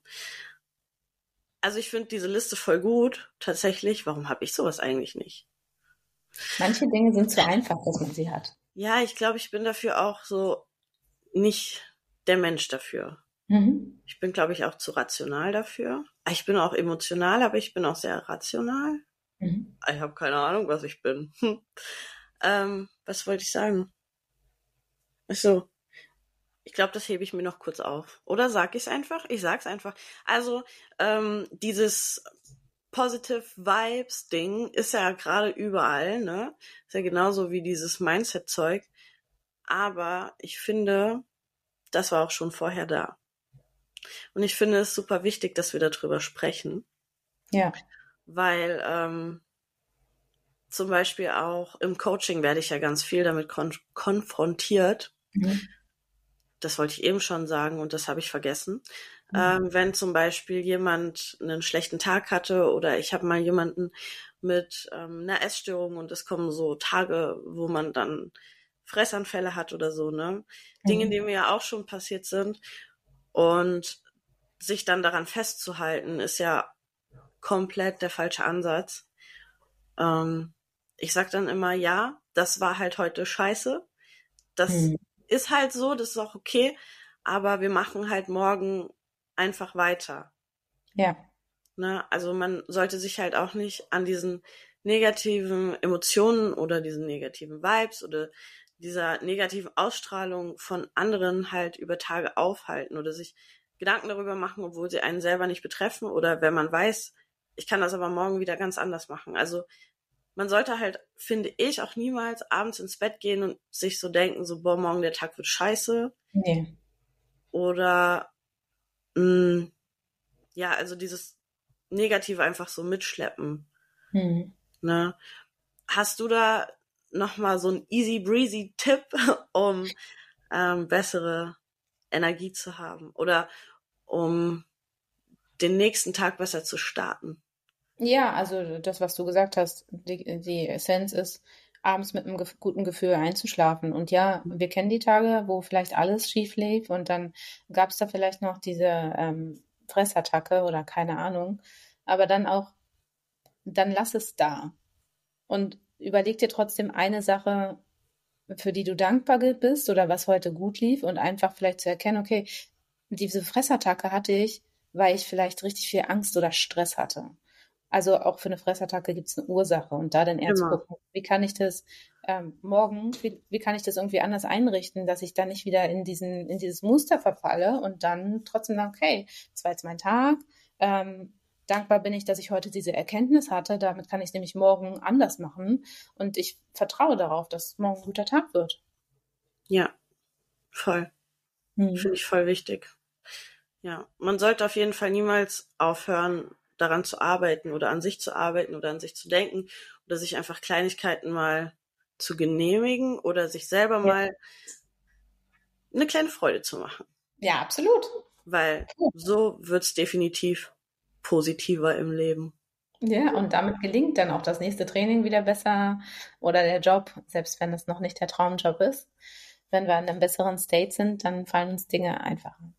Also ich finde diese Liste voll gut, tatsächlich. Warum habe ich sowas eigentlich nicht? Manche Dinge sind zu einfach, dass man sie hat. Ja, ich glaube, ich bin dafür auch so nicht der Mensch dafür. Mhm. Ich bin, glaube ich, auch zu rational dafür. Ich bin auch emotional, aber ich bin auch sehr rational. Mhm. Ich habe keine Ahnung, was ich bin. ähm, was wollte ich sagen? Ach so. Ich glaube, das hebe ich mir noch kurz auf. Oder sag ich es einfach? Ich sag's einfach. Also, ähm, dieses Positive Vibes Ding ist ja gerade überall, ne? Ist ja genauso wie dieses Mindset Zeug. Aber ich finde, das war auch schon vorher da. Und ich finde es super wichtig, dass wir darüber sprechen. Ja. Weil ähm, zum Beispiel auch im Coaching werde ich ja ganz viel damit kon konfrontiert. Mhm. Das wollte ich eben schon sagen und das habe ich vergessen. Mhm. Ähm, wenn zum Beispiel jemand einen schlechten Tag hatte oder ich habe mal jemanden mit ähm, einer Essstörung und es kommen so Tage, wo man dann Fressanfälle hat oder so, ne? Mhm. Dinge, die mir ja auch schon passiert sind. Und sich dann daran festzuhalten, ist ja komplett der falsche Ansatz. Ähm, ich sag dann immer, ja, das war halt heute scheiße. Das mhm. ist halt so, das ist auch okay, aber wir machen halt morgen einfach weiter. Ja. Ne? Also man sollte sich halt auch nicht an diesen negativen Emotionen oder diesen negativen Vibes oder dieser negativen Ausstrahlung von anderen halt über Tage aufhalten oder sich Gedanken darüber machen, obwohl sie einen selber nicht betreffen oder wenn man weiß, ich kann das aber morgen wieder ganz anders machen. Also man sollte halt, finde ich, auch niemals abends ins Bett gehen und sich so denken, so, boah, morgen der Tag wird scheiße. Nee. Oder, mh, mm, ja, also dieses Negative einfach so mitschleppen. Mhm. Ne? Hast du da nochmal so einen easy breezy Tipp, um ähm, bessere Energie zu haben oder um den nächsten Tag besser zu starten? Ja, also das, was du gesagt hast, die, die Essenz ist, abends mit einem gef guten Gefühl einzuschlafen. Und ja, wir kennen die Tage, wo vielleicht alles schief lief und dann gab es da vielleicht noch diese ähm, Fressattacke oder keine Ahnung. Aber dann auch, dann lass es da. Und überleg dir trotzdem eine Sache, für die du dankbar bist oder was heute gut lief und einfach vielleicht zu erkennen, okay, diese Fressattacke hatte ich, weil ich vielleicht richtig viel Angst oder Stress hatte. Also auch für eine Fressattacke gibt es eine Ursache und da dann eher zu gucken, wie kann ich das ähm, morgen, wie, wie kann ich das irgendwie anders einrichten, dass ich dann nicht wieder in diesen, in dieses Muster verfalle und dann trotzdem sage, okay, das war jetzt mein Tag, ähm, dankbar bin ich, dass ich heute diese Erkenntnis hatte. Damit kann ich es nämlich morgen anders machen. Und ich vertraue darauf, dass morgen ein guter Tag wird. Ja, voll. Hm. Finde ich voll wichtig. Ja, man sollte auf jeden Fall niemals aufhören, daran zu arbeiten oder an sich zu arbeiten oder an sich zu denken oder sich einfach Kleinigkeiten mal zu genehmigen oder sich selber ja. mal eine kleine Freude zu machen. Ja, absolut. Weil so wird's definitiv positiver im Leben. Ja, und damit gelingt dann auch das nächste Training wieder besser oder der Job, selbst wenn es noch nicht der Traumjob ist. Wenn wir in einem besseren State sind, dann fallen uns Dinge einfacher.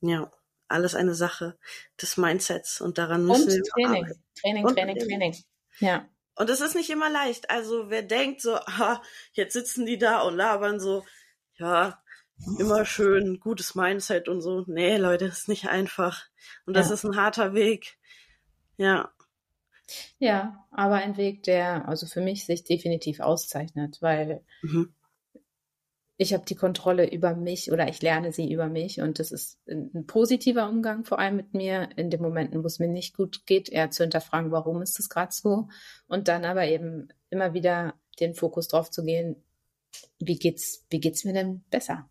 Ja, alles eine Sache des Mindsets und daran müssen und wir Training. Arbeiten. Training, und Training, Training. Ja. Und es ist nicht immer leicht. Also wer denkt so, aha, jetzt sitzen die da und labern so, ja, immer schön, gutes Mindset und so. Nee, Leute, ist nicht einfach. Und das ja. ist ein harter Weg. Ja. Ja, aber ein Weg, der also für mich sich definitiv auszeichnet, weil mhm. ich habe die Kontrolle über mich oder ich lerne sie über mich und das ist ein positiver Umgang vor allem mit mir in den Momenten, wo es mir nicht gut geht, eher zu hinterfragen, warum ist das gerade so und dann aber eben immer wieder den Fokus drauf zu gehen, wie geht's, wie geht's mir denn besser?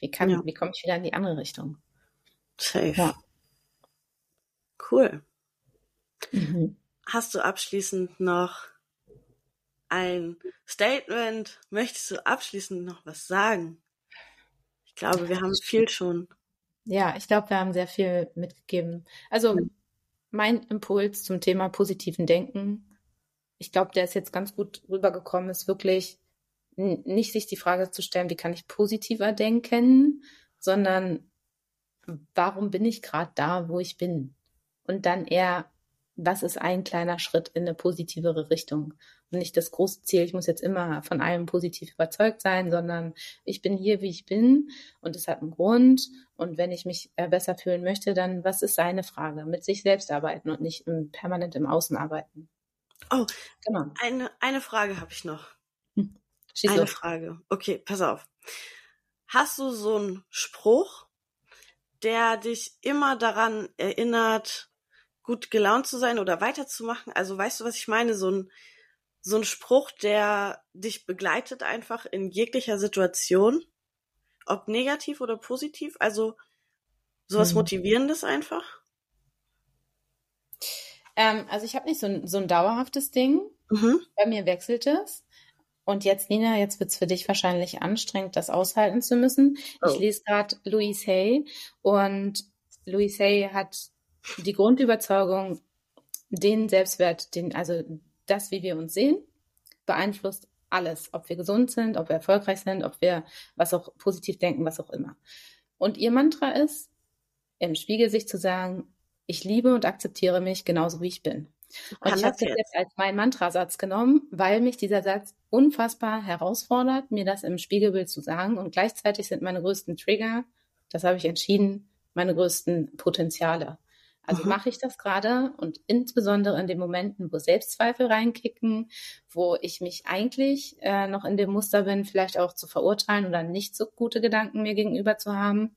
Wie kann, ja. wie komme ich wieder in die andere Richtung? Safe. Ja. Cool. Mhm. Hast du abschließend noch ein Statement? Möchtest du abschließend noch was sagen? Ich glaube, wir haben viel schon. Ja, ich glaube, wir haben sehr viel mitgegeben. Also mein Impuls zum Thema positiven Denken, ich glaube, der ist jetzt ganz gut rübergekommen, ist wirklich nicht sich die Frage zu stellen, wie kann ich positiver denken, sondern warum bin ich gerade da, wo ich bin? Und dann eher, was ist ein kleiner Schritt in eine positivere Richtung? Und nicht das große Ziel, ich muss jetzt immer von allem positiv überzeugt sein, sondern ich bin hier, wie ich bin und es hat einen Grund. Und wenn ich mich äh, besser fühlen möchte, dann was ist seine Frage? Mit sich selbst arbeiten und nicht permanent im Außen arbeiten. Oh, genau. Eine, eine Frage habe ich noch. Schieß Eine los. Frage. Okay, pass auf. hast du so einen Spruch, der dich immer daran erinnert, gut gelaunt zu sein oder weiterzumachen? Also weißt du, was ich meine? So ein, so ein Spruch, der dich begleitet einfach in jeglicher Situation, ob negativ oder positiv. Also sowas hm. Motivierendes einfach. Ähm, also ich habe nicht so ein, so ein dauerhaftes Ding. Mhm. Bei mir wechselt es. Und jetzt, Nina, jetzt wird's für dich wahrscheinlich anstrengend, das aushalten zu müssen. Oh. Ich lese gerade Louise Hay und Louise Hay hat die Grundüberzeugung, den Selbstwert, den, also das, wie wir uns sehen, beeinflusst alles, ob wir gesund sind, ob wir erfolgreich sind, ob wir was auch positiv denken, was auch immer. Und ihr Mantra ist, im Spiegel sich zu sagen, ich liebe und akzeptiere mich genauso wie ich bin. Und ich habe das jetzt als meinen Mantrasatz genommen, weil mich dieser Satz unfassbar herausfordert, mir das im Spiegelbild zu sagen. Und gleichzeitig sind meine größten Trigger, das habe ich entschieden, meine größten Potenziale. Also mhm. mache ich das gerade und insbesondere in den Momenten, wo Selbstzweifel reinkicken, wo ich mich eigentlich äh, noch in dem Muster bin, vielleicht auch zu verurteilen oder nicht so gute Gedanken mir gegenüber zu haben,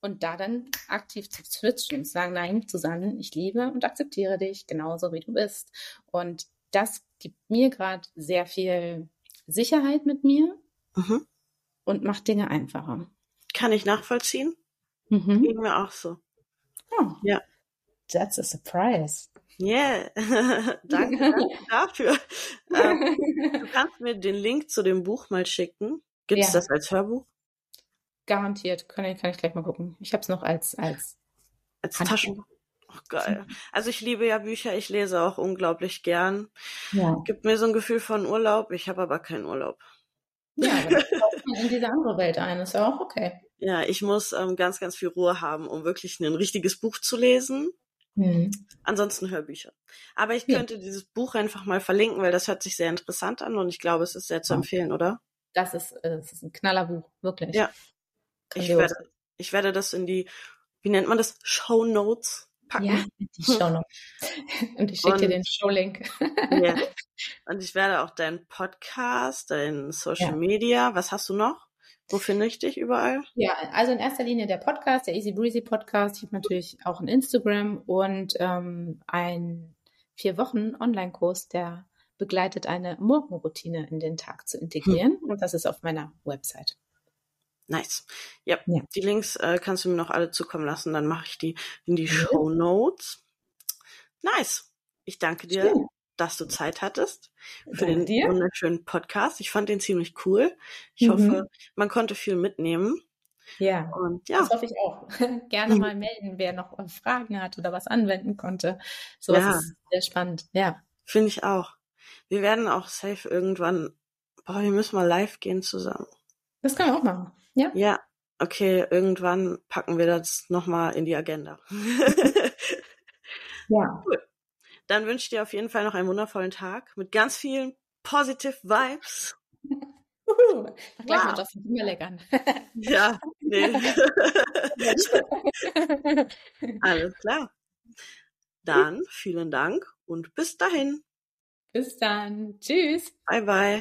und da dann aktiv zu switchen, zu sagen, nein, Susanne, ich liebe und akzeptiere dich genauso wie du bist. Und das gibt mir gerade sehr viel Sicherheit mit mir mhm. und macht Dinge einfacher. Kann ich nachvollziehen? Mhm. Ging mir auch so. Oh, ja. That's a surprise. Yeah, danke, danke dafür. Ähm, du kannst mir den Link zu dem Buch mal schicken. Gibt es ja. das als Hörbuch? Garantiert. Kann ich, kann ich gleich mal gucken. Ich habe es noch als, als, als Taschenbuch. Ach, geil. Also ich liebe ja Bücher, ich lese auch unglaublich gern. Ja. Gibt mir so ein Gefühl von Urlaub, ich habe aber keinen Urlaub. Ja, dann in diese andere Welt ein, ist ja auch okay. Ja, ich muss ähm, ganz, ganz viel Ruhe haben, um wirklich ein richtiges Buch zu lesen. Mhm. Ansonsten Hörbücher. Aber ich könnte ja. dieses Buch einfach mal verlinken, weil das hört sich sehr interessant an und ich glaube, es ist sehr zu empfehlen, oder? Das ist, äh, das ist ein Knallerbuch, wirklich. Ja, ich werde, ich werde das in die, wie nennt man das, Show Notes packen. Ja, die Show Notes. Und ich schicke dir den Showlink. ja. Und ich werde auch deinen Podcast, dein Social ja. Media, was hast du noch? Wo finde ich dich überall? Ja, also in erster Linie der Podcast, der Easy Breezy Podcast. Ich habe natürlich auch ein Instagram und ähm, ein vier Wochen Online-Kurs, der begleitet eine Morgenroutine in den Tag zu integrieren. Hm. Und das ist auf meiner Website. Nice. Ja, ja. die Links äh, kannst du mir noch alle zukommen lassen, dann mache ich die in die mhm. Show Notes. Nice. Ich danke dir, Schön. dass du Zeit hattest für danke den dir. wunderschönen Podcast. Ich fand den ziemlich cool. Ich mhm. hoffe, man konnte viel mitnehmen. Ja, und ja. Das hoffe ich auch. Gerne mhm. mal melden, wer noch Fragen hat oder was anwenden konnte. So ja. ist sehr spannend. Ja. Finde ich auch. Wir werden auch safe irgendwann, boah, wir müssen mal live gehen zusammen. Das können wir auch machen. Ja. Ja, okay, irgendwann packen wir das nochmal in die Agenda. ja. Cool. Dann wünsche ich dir auf jeden Fall noch einen wundervollen Tag mit ganz vielen positive Vibes. Uhu, gleich wow. Justin Timberlake an. ja, nee. Alles klar. Dann vielen Dank und bis dahin. Bis dann. Tschüss. Bye, bye.